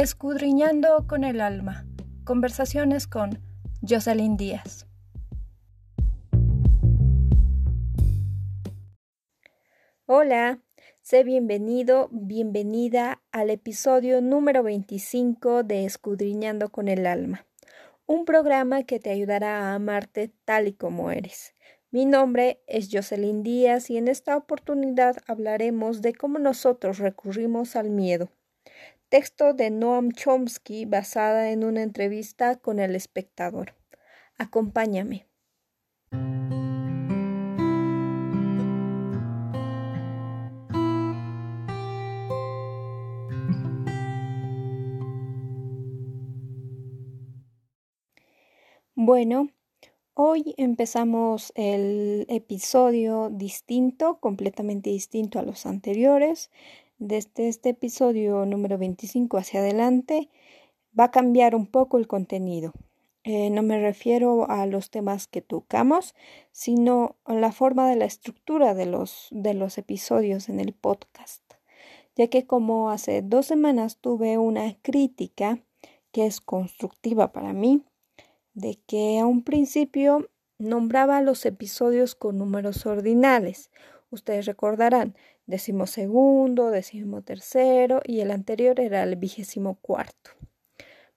Escudriñando con el alma. Conversaciones con Jocelyn Díaz. Hola, sé bienvenido, bienvenida al episodio número 25 de Escudriñando con el alma, un programa que te ayudará a amarte tal y como eres. Mi nombre es Jocelyn Díaz y en esta oportunidad hablaremos de cómo nosotros recurrimos al miedo Texto de Noam Chomsky basada en una entrevista con el espectador. Acompáñame. Bueno, hoy empezamos el episodio distinto, completamente distinto a los anteriores. Desde este episodio número 25 hacia adelante va a cambiar un poco el contenido. Eh, no me refiero a los temas que tocamos, sino a la forma de la estructura de los, de los episodios en el podcast, ya que como hace dos semanas tuve una crítica que es constructiva para mí, de que a un principio nombraba los episodios con números ordinales. Ustedes recordarán, decimosegundo, tercero y el anterior era el vigésimo cuarto.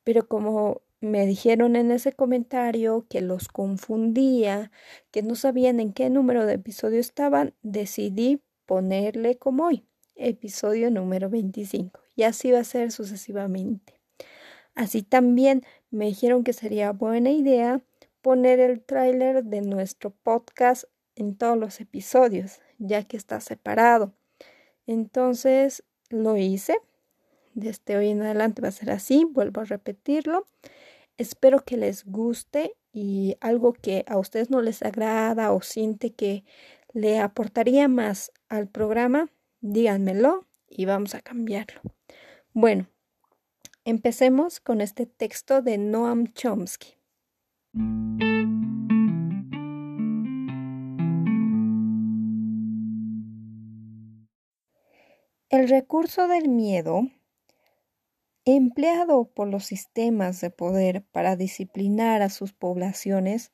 Pero como me dijeron en ese comentario que los confundía, que no sabían en qué número de episodio estaban, decidí ponerle como hoy, episodio número 25. Y así va a ser sucesivamente. Así también me dijeron que sería buena idea poner el tráiler de nuestro podcast en todos los episodios, ya que está separado. Entonces lo hice. Desde hoy en adelante va a ser así. Vuelvo a repetirlo. Espero que les guste y algo que a ustedes no les agrada o siente que le aportaría más al programa, díganmelo y vamos a cambiarlo. Bueno, empecemos con este texto de Noam Chomsky. El recurso del miedo, empleado por los sistemas de poder para disciplinar a sus poblaciones,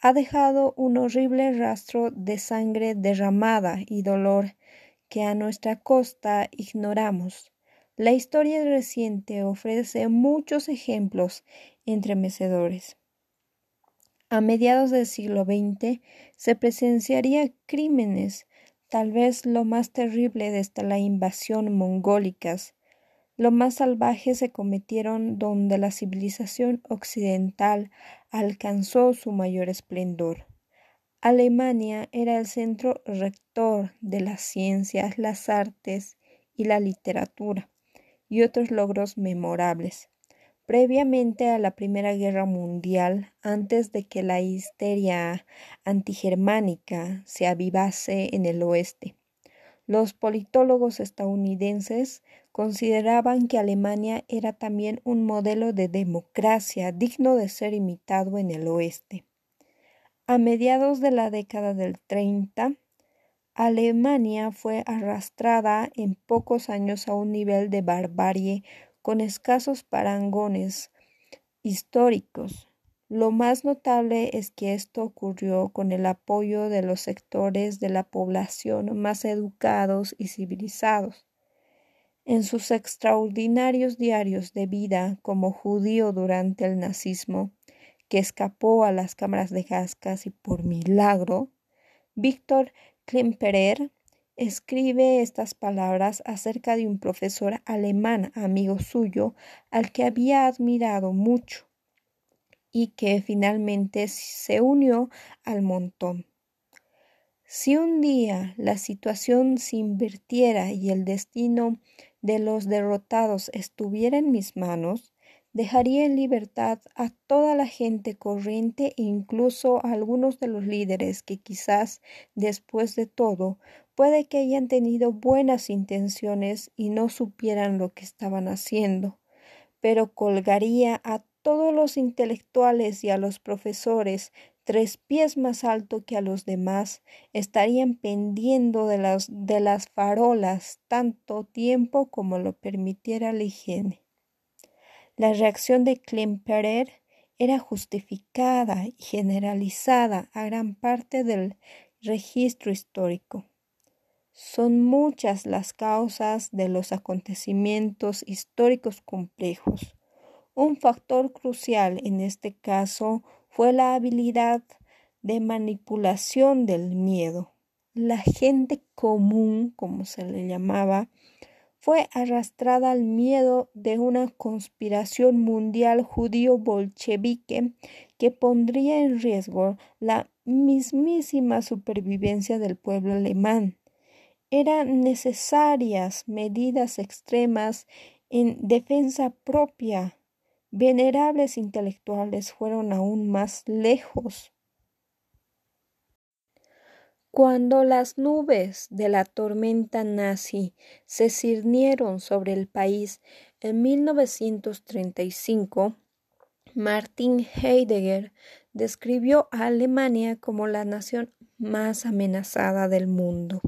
ha dejado un horrible rastro de sangre derramada y dolor que a nuestra costa ignoramos. La historia reciente ofrece muchos ejemplos entremecedores. A mediados del siglo XX se presenciaría crímenes tal vez lo más terrible desde la invasión mongólicas. Lo más salvaje se cometieron donde la civilización occidental alcanzó su mayor esplendor. Alemania era el centro rector de las ciencias, las artes y la literatura, y otros logros memorables. Previamente a la Primera Guerra Mundial, antes de que la histeria antigermánica se avivase en el oeste, los politólogos estadounidenses consideraban que Alemania era también un modelo de democracia digno de ser imitado en el oeste. A mediados de la década del 30, Alemania fue arrastrada en pocos años a un nivel de barbarie con escasos parangones históricos. Lo más notable es que esto ocurrió con el apoyo de los sectores de la población más educados y civilizados. En sus extraordinarios diarios de vida como judío durante el nazismo, que escapó a las cámaras de gas casi por milagro, Víctor Klemperer escribe estas palabras acerca de un profesor alemán amigo suyo al que había admirado mucho y que finalmente se unió al montón. Si un día la situación se invirtiera y el destino de los derrotados estuviera en mis manos, dejaría en libertad a toda la gente corriente e incluso a algunos de los líderes que quizás después de todo puede que hayan tenido buenas intenciones y no supieran lo que estaban haciendo, pero colgaría a todos los intelectuales y a los profesores tres pies más alto que a los demás, estarían pendiendo de las, de las farolas tanto tiempo como lo permitiera la higiene. La reacción de Klemperer era justificada y generalizada a gran parte del registro histórico. Son muchas las causas de los acontecimientos históricos complejos. Un factor crucial en este caso fue la habilidad de manipulación del miedo. La gente común, como se le llamaba, fue arrastrada al miedo de una conspiración mundial judío-bolchevique que pondría en riesgo la mismísima supervivencia del pueblo alemán. Eran necesarias medidas extremas en defensa propia. Venerables intelectuales fueron aún más lejos. Cuando las nubes de la tormenta nazi se cirnieron sobre el país en 1935, Martin Heidegger describió a Alemania como la nación más amenazada del mundo,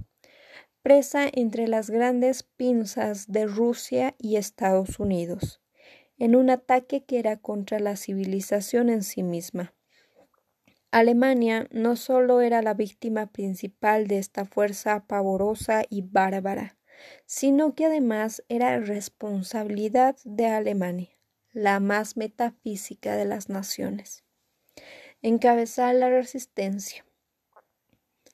presa entre las grandes pinzas de Rusia y Estados Unidos, en un ataque que era contra la civilización en sí misma. Alemania no solo era la víctima principal de esta fuerza pavorosa y bárbara, sino que además era responsabilidad de Alemania, la más metafísica de las naciones. Encabezar la resistencia.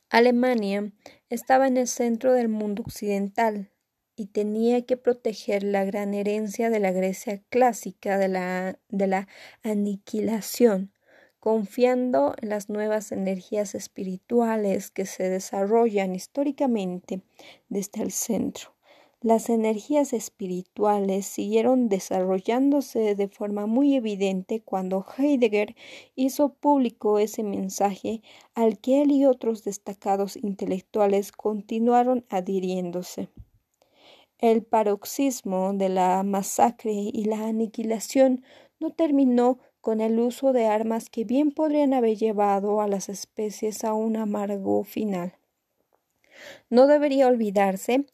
Alemania estaba en el centro del mundo occidental y tenía que proteger la gran herencia de la Grecia clásica de la, de la aniquilación confiando en las nuevas energías espirituales que se desarrollan históricamente desde el centro. Las energías espirituales siguieron desarrollándose de forma muy evidente cuando Heidegger hizo público ese mensaje al que él y otros destacados intelectuales continuaron adhiriéndose. El paroxismo de la masacre y la aniquilación no terminó con el uso de armas que bien podrían haber llevado a las especies a un amargo final. No debería olvidarse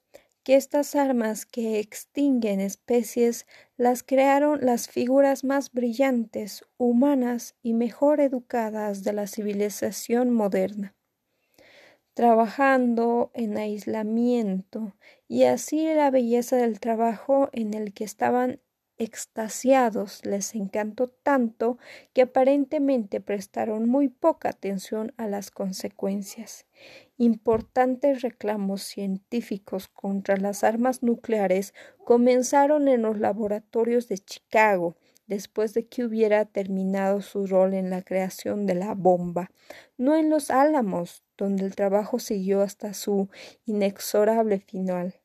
que estas armas que extinguen especies las crearon las figuras más brillantes, humanas y mejor educadas de la civilización moderna trabajando en aislamiento, y así la belleza del trabajo en el que estaban extasiados les encantó tanto que aparentemente prestaron muy poca atención a las consecuencias. Importantes reclamos científicos contra las armas nucleares comenzaron en los laboratorios de Chicago, después de que hubiera terminado su rol en la creación de la bomba, no en los Álamos, donde el trabajo siguió hasta su inexorable final,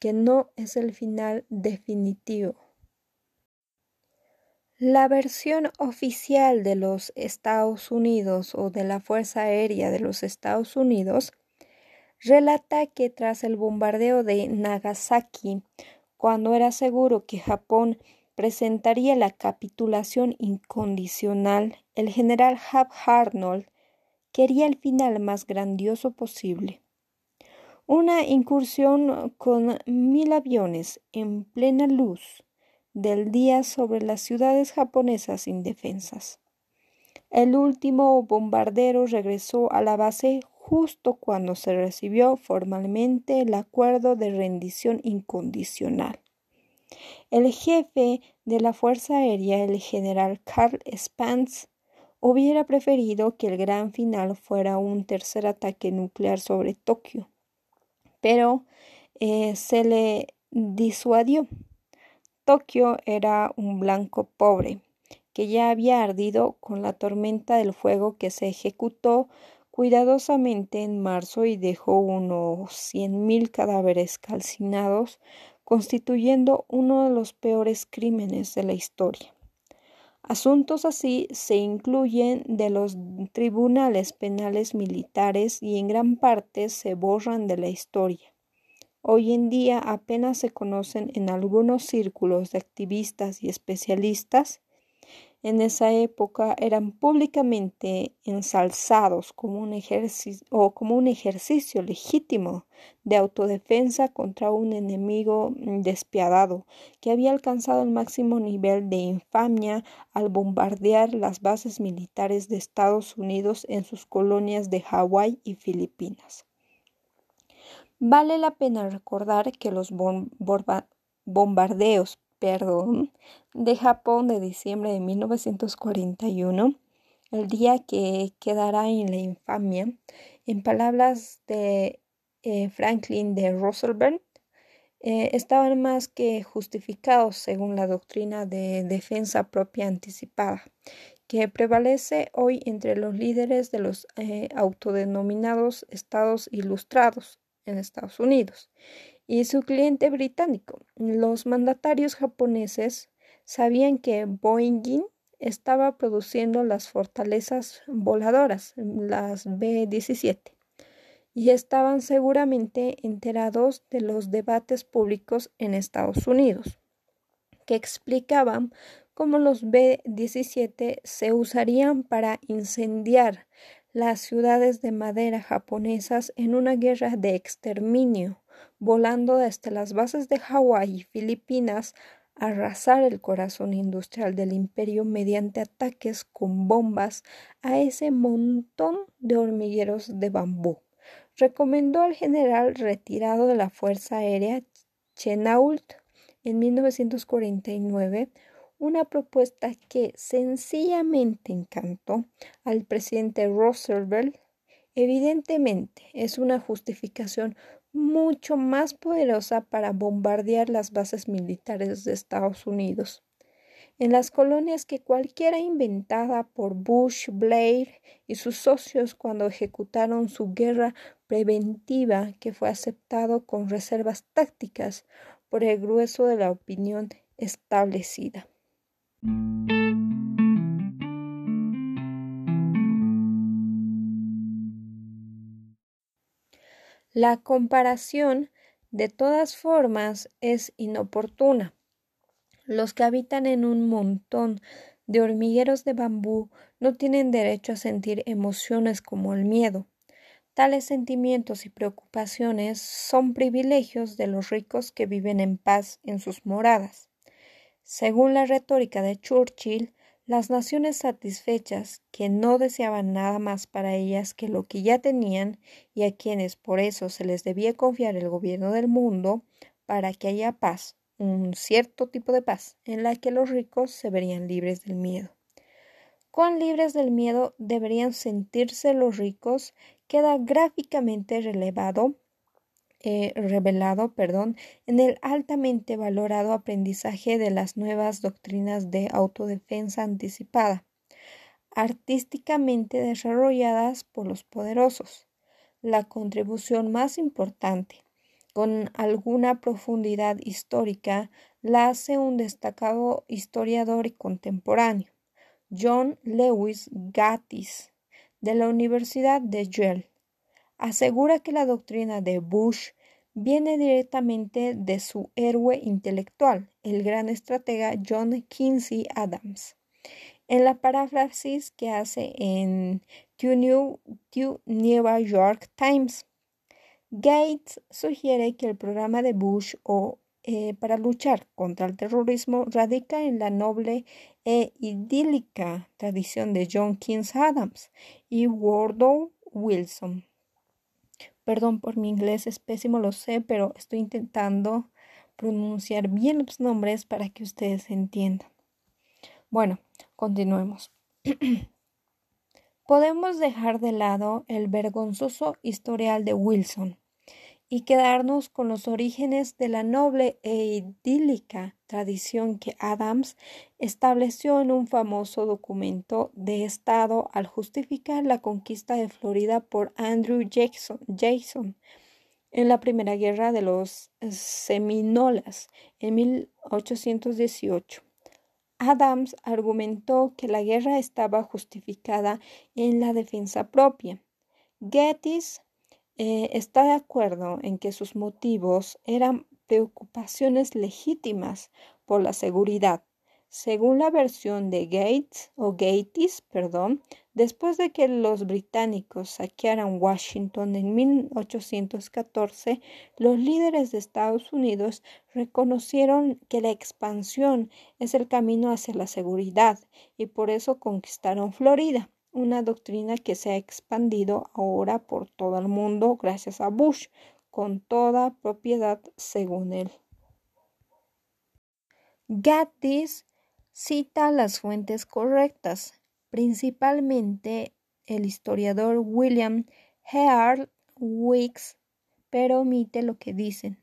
que no es el final definitivo. La versión oficial de los Estados Unidos o de la Fuerza Aérea de los Estados Unidos relata que tras el bombardeo de Nagasaki, cuando era seguro que Japón presentaría la capitulación incondicional, el general Hap Arnold quería el final más grandioso posible. Una incursión con mil aviones en plena luz del día sobre las ciudades japonesas indefensas. El último bombardero regresó a la base justo cuando se recibió formalmente el acuerdo de rendición incondicional. El jefe de la Fuerza Aérea, el general Karl Spans, hubiera preferido que el gran final fuera un tercer ataque nuclear sobre Tokio, pero eh, se le disuadió. Tokio era un blanco pobre, que ya había ardido con la tormenta del fuego que se ejecutó cuidadosamente en marzo y dejó unos cien mil cadáveres calcinados, constituyendo uno de los peores crímenes de la historia. Asuntos así se incluyen de los tribunales penales militares y en gran parte se borran de la historia. Hoy en día apenas se conocen en algunos círculos de activistas y especialistas en esa época eran públicamente ensalzados como un ejercicio legítimo de autodefensa contra un enemigo despiadado que había alcanzado el máximo nivel de infamia al bombardear las bases militares de Estados Unidos en sus colonias de Hawái y Filipinas. Vale la pena recordar que los bombardeos perdón, de Japón de diciembre de 1941, el día que quedará en la infamia, en palabras de eh, Franklin de Roosevelt, eh, estaban más que justificados según la doctrina de defensa propia anticipada, que prevalece hoy entre los líderes de los eh, autodenominados estados ilustrados en Estados Unidos y su cliente británico. Los mandatarios japoneses sabían que Boeing estaba produciendo las fortalezas voladoras, las B-17, y estaban seguramente enterados de los debates públicos en Estados Unidos, que explicaban cómo los B-17 se usarían para incendiar las ciudades de madera japonesas en una guerra de exterminio volando desde las bases de Hawái y Filipinas, arrasar el corazón industrial del imperio mediante ataques con bombas a ese montón de hormigueros de bambú. Recomendó al general retirado de la Fuerza Aérea Chenault en 1949 una propuesta que sencillamente encantó al presidente Roosevelt. Evidentemente es una justificación mucho más poderosa para bombardear las bases militares de Estados Unidos. En las colonias que cualquiera inventada por Bush, Blair y sus socios cuando ejecutaron su guerra preventiva que fue aceptado con reservas tácticas por el grueso de la opinión establecida. La comparación, de todas formas, es inoportuna. Los que habitan en un montón de hormigueros de bambú no tienen derecho a sentir emociones como el miedo. Tales sentimientos y preocupaciones son privilegios de los ricos que viven en paz en sus moradas. Según la retórica de Churchill, las naciones satisfechas, que no deseaban nada más para ellas que lo que ya tenían y a quienes por eso se les debía confiar el gobierno del mundo, para que haya paz, un cierto tipo de paz, en la que los ricos se verían libres del miedo. Cuán libres del miedo deberían sentirse los ricos queda gráficamente relevado eh, revelado perdón, en el altamente valorado aprendizaje de las nuevas doctrinas de autodefensa anticipada, artísticamente desarrolladas por los poderosos. La contribución más importante, con alguna profundidad histórica, la hace un destacado historiador y contemporáneo, John Lewis Gattis, de la Universidad de Yale asegura que la doctrina de Bush viene directamente de su héroe intelectual, el gran estratega John Quincy Adams. En la paráfrasis que hace en The New, York Times, Gates sugiere que el programa de Bush eh, para luchar contra el terrorismo radica en la noble e idílica tradición de John Quincy Adams y Woodrow Wilson. Perdón por mi inglés, es pésimo, lo sé, pero estoy intentando pronunciar bien los nombres para que ustedes entiendan. Bueno, continuemos. Podemos dejar de lado el vergonzoso historial de Wilson y quedarnos con los orígenes de la noble e idílica tradición que Adams estableció en un famoso documento de Estado al justificar la conquista de Florida por Andrew Jackson, en la Primera Guerra de los Seminolas en 1818. Adams argumentó que la guerra estaba justificada en la defensa propia. Gettys eh, está de acuerdo en que sus motivos eran preocupaciones legítimas por la seguridad. Según la versión de Gates o Gates, perdón, después de que los británicos saquearan Washington en 1814, los líderes de Estados Unidos reconocieron que la expansión es el camino hacia la seguridad y por eso conquistaron Florida, una doctrina que se ha expandido ahora por todo el mundo gracias a Bush, con toda propiedad según él. Gaddis cita las fuentes correctas, principalmente el historiador William Heard Weeks, pero omite lo que dicen.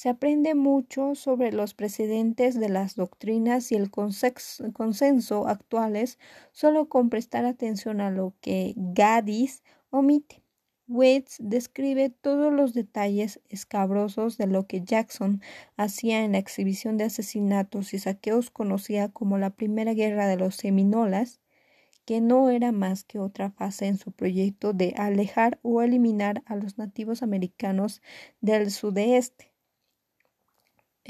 Se aprende mucho sobre los precedentes de las doctrinas y el consenso actuales solo con prestar atención a lo que Gaddis omite. Waits describe todos los detalles escabrosos de lo que Jackson hacía en la exhibición de asesinatos y saqueos conocida como la Primera Guerra de los Seminolas, que no era más que otra fase en su proyecto de alejar o eliminar a los nativos americanos del sudeste.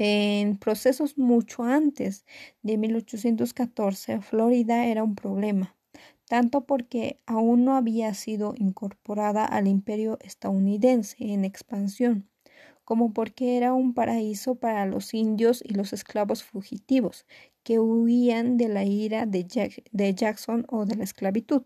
En procesos mucho antes de 1814, Florida era un problema tanto porque aún no había sido incorporada al imperio estadounidense en expansión, como porque era un paraíso para los indios y los esclavos fugitivos que huían de la ira de, Jackson o de la esclavitud.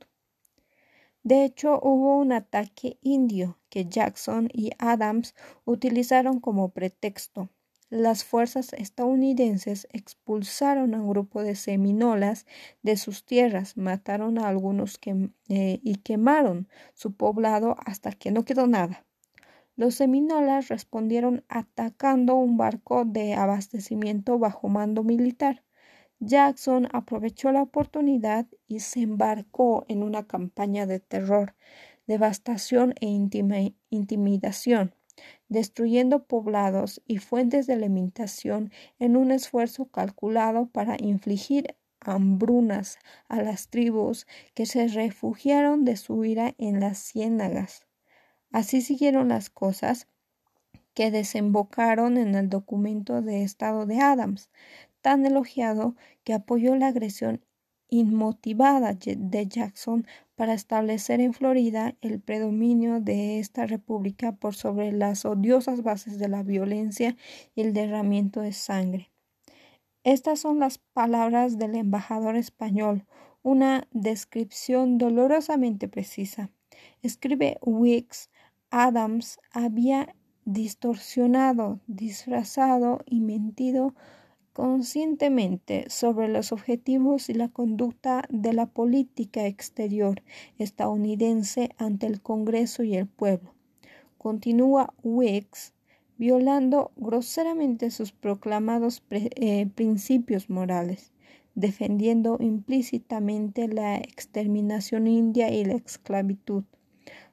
De hecho, hubo un ataque indio que Jackson y Adams utilizaron como pretexto las fuerzas estadounidenses expulsaron a un grupo de seminolas de sus tierras, mataron a algunos eh, y quemaron su poblado hasta que no quedó nada. Los seminolas respondieron atacando un barco de abastecimiento bajo mando militar. Jackson aprovechó la oportunidad y se embarcó en una campaña de terror, devastación e intimidación destruyendo poblados y fuentes de alimentación en un esfuerzo calculado para infligir hambrunas a las tribus que se refugiaron de su ira en las ciénagas. Así siguieron las cosas que desembocaron en el documento de Estado de Adams, tan elogiado que apoyó la agresión inmotivada de Jackson para establecer en Florida el predominio de esta república por sobre las odiosas bases de la violencia y el derramiento de sangre. Estas son las palabras del embajador español, una descripción dolorosamente precisa. Escribe Wicks, Adams había distorsionado, disfrazado y mentido conscientemente sobre los objetivos y la conducta de la política exterior estadounidense ante el Congreso y el pueblo. Continúa Wicks violando groseramente sus proclamados eh, principios morales, defendiendo implícitamente la exterminación india y la esclavitud.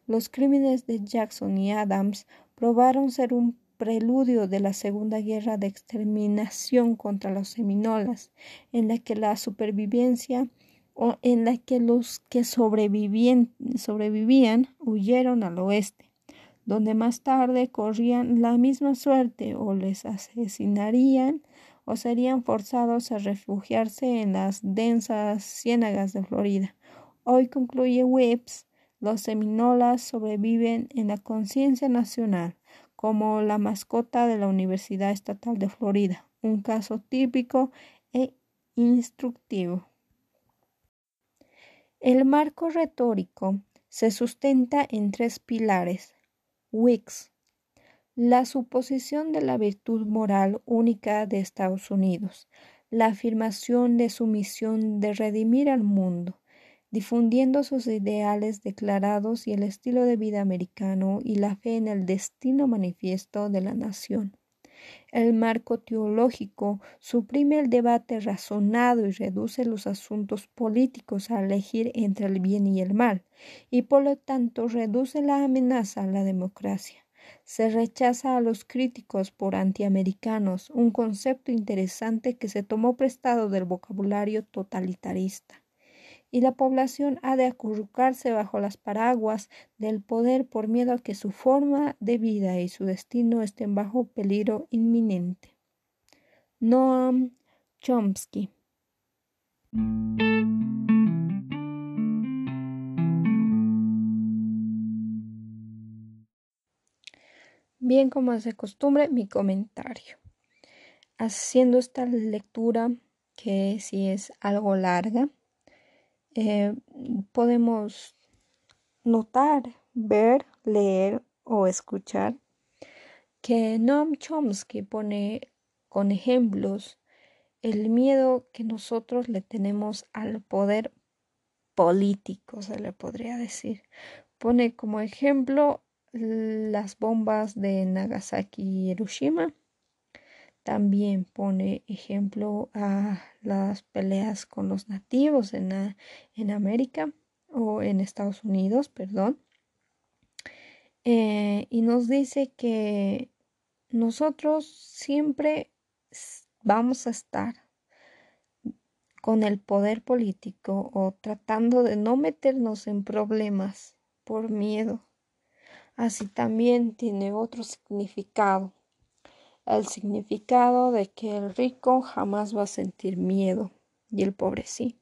Los crímenes de Jackson y Adams probaron ser un preludio de la Segunda Guerra de Exterminación contra los seminolas, en la que la supervivencia o en la que los que sobrevivían huyeron al oeste, donde más tarde corrían la misma suerte o les asesinarían o serían forzados a refugiarse en las densas ciénagas de Florida. Hoy concluye Whips, los seminolas sobreviven en la conciencia nacional como la mascota de la Universidad Estatal de Florida, un caso típico e instructivo. El marco retórico se sustenta en tres pilares. Wicks, la suposición de la virtud moral única de Estados Unidos, la afirmación de su misión de redimir al mundo, difundiendo sus ideales declarados y el estilo de vida americano y la fe en el destino manifiesto de la nación. El marco teológico suprime el debate razonado y reduce los asuntos políticos a elegir entre el bien y el mal, y por lo tanto reduce la amenaza a la democracia. Se rechaza a los críticos por antiamericanos, un concepto interesante que se tomó prestado del vocabulario totalitarista y la población ha de acurrucarse bajo las paraguas del poder por miedo a que su forma de vida y su destino estén bajo peligro inminente. Noam Chomsky Bien como es de costumbre, mi comentario. Haciendo esta lectura, que si es algo larga, eh, podemos notar, ver, leer o escuchar que Noam Chomsky pone con ejemplos el miedo que nosotros le tenemos al poder político, se le podría decir. Pone como ejemplo las bombas de Nagasaki y Hiroshima. También pone ejemplo a las peleas con los nativos en, en América o en Estados Unidos, perdón. Eh, y nos dice que nosotros siempre vamos a estar con el poder político o tratando de no meternos en problemas por miedo. Así también tiene otro significado. El significado de que el rico jamás va a sentir miedo y el pobre sí.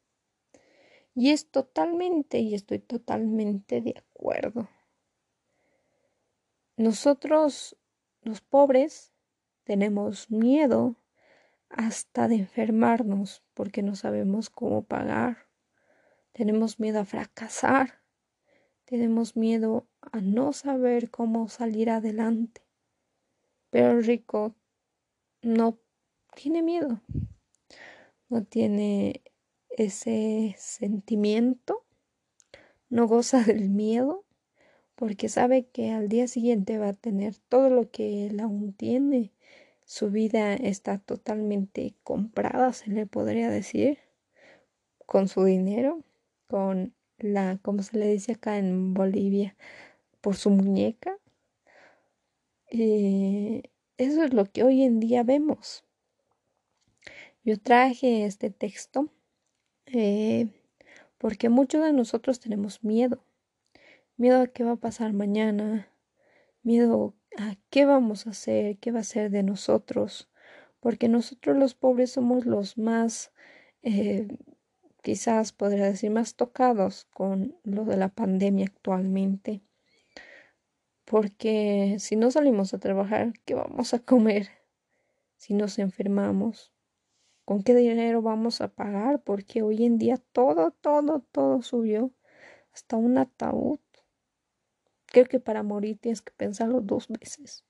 Y es totalmente, y estoy totalmente de acuerdo. Nosotros, los pobres, tenemos miedo hasta de enfermarnos porque no sabemos cómo pagar. Tenemos miedo a fracasar. Tenemos miedo a no saber cómo salir adelante. Pero rico no tiene miedo. No tiene ese sentimiento. No goza del miedo porque sabe que al día siguiente va a tener todo lo que él aún tiene su vida está totalmente comprada, se le podría decir, con su dinero, con la, como se le dice acá en Bolivia, por su muñeca. Eh, eso es lo que hoy en día vemos. Yo traje este texto eh, porque muchos de nosotros tenemos miedo. Miedo a qué va a pasar mañana, miedo a qué vamos a hacer, qué va a ser de nosotros, porque nosotros los pobres somos los más, eh, quizás podría decir, más tocados con lo de la pandemia actualmente, porque si no salimos a trabajar, ¿qué vamos a comer? Si nos enfermamos, ¿con qué dinero vamos a pagar? Porque hoy en día todo, todo, todo subió, hasta un ataúd Creo que para morir tienes que pensarlo dos veces.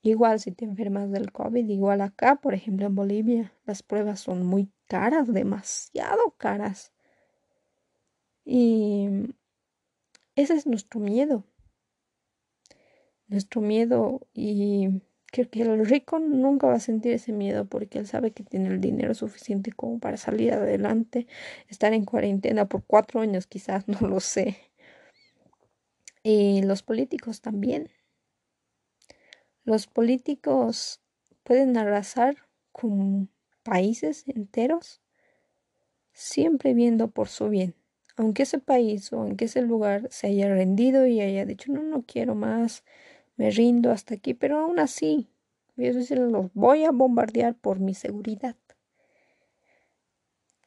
Igual si te enfermas del COVID, igual acá, por ejemplo en Bolivia, las pruebas son muy caras, demasiado caras. Y ese es nuestro miedo. Nuestro miedo y creo que el rico nunca va a sentir ese miedo porque él sabe que tiene el dinero suficiente como para salir adelante, estar en cuarentena por cuatro años quizás, no lo sé. Y los políticos también. Los políticos pueden arrasar con países enteros, siempre viendo por su bien. Aunque ese país o aunque ese lugar se haya rendido y haya dicho, no, no quiero más, me rindo hasta aquí, pero aún así, los voy a bombardear por mi seguridad.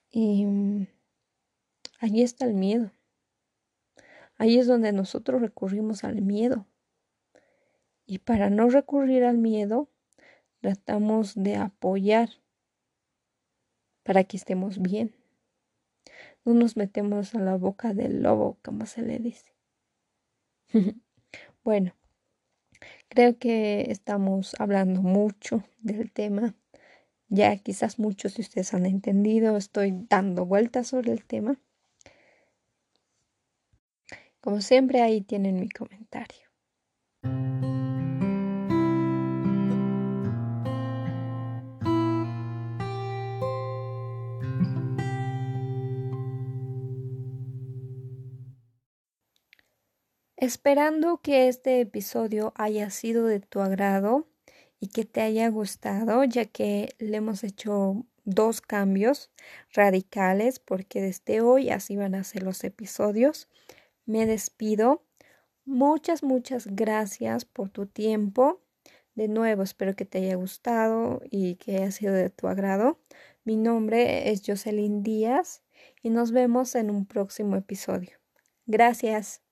Y mm, allí está el miedo. Ahí es donde nosotros recurrimos al miedo. Y para no recurrir al miedo, tratamos de apoyar para que estemos bien. No nos metemos a la boca del lobo, como se le dice. bueno, creo que estamos hablando mucho del tema. Ya quizás muchos de ustedes han entendido, estoy dando vueltas sobre el tema. Como siempre, ahí tienen mi comentario. Esperando que este episodio haya sido de tu agrado y que te haya gustado, ya que le hemos hecho dos cambios radicales, porque desde hoy así van a ser los episodios me despido. Muchas, muchas gracias por tu tiempo. De nuevo, espero que te haya gustado y que haya sido de tu agrado. Mi nombre es Jocelyn Díaz y nos vemos en un próximo episodio. Gracias.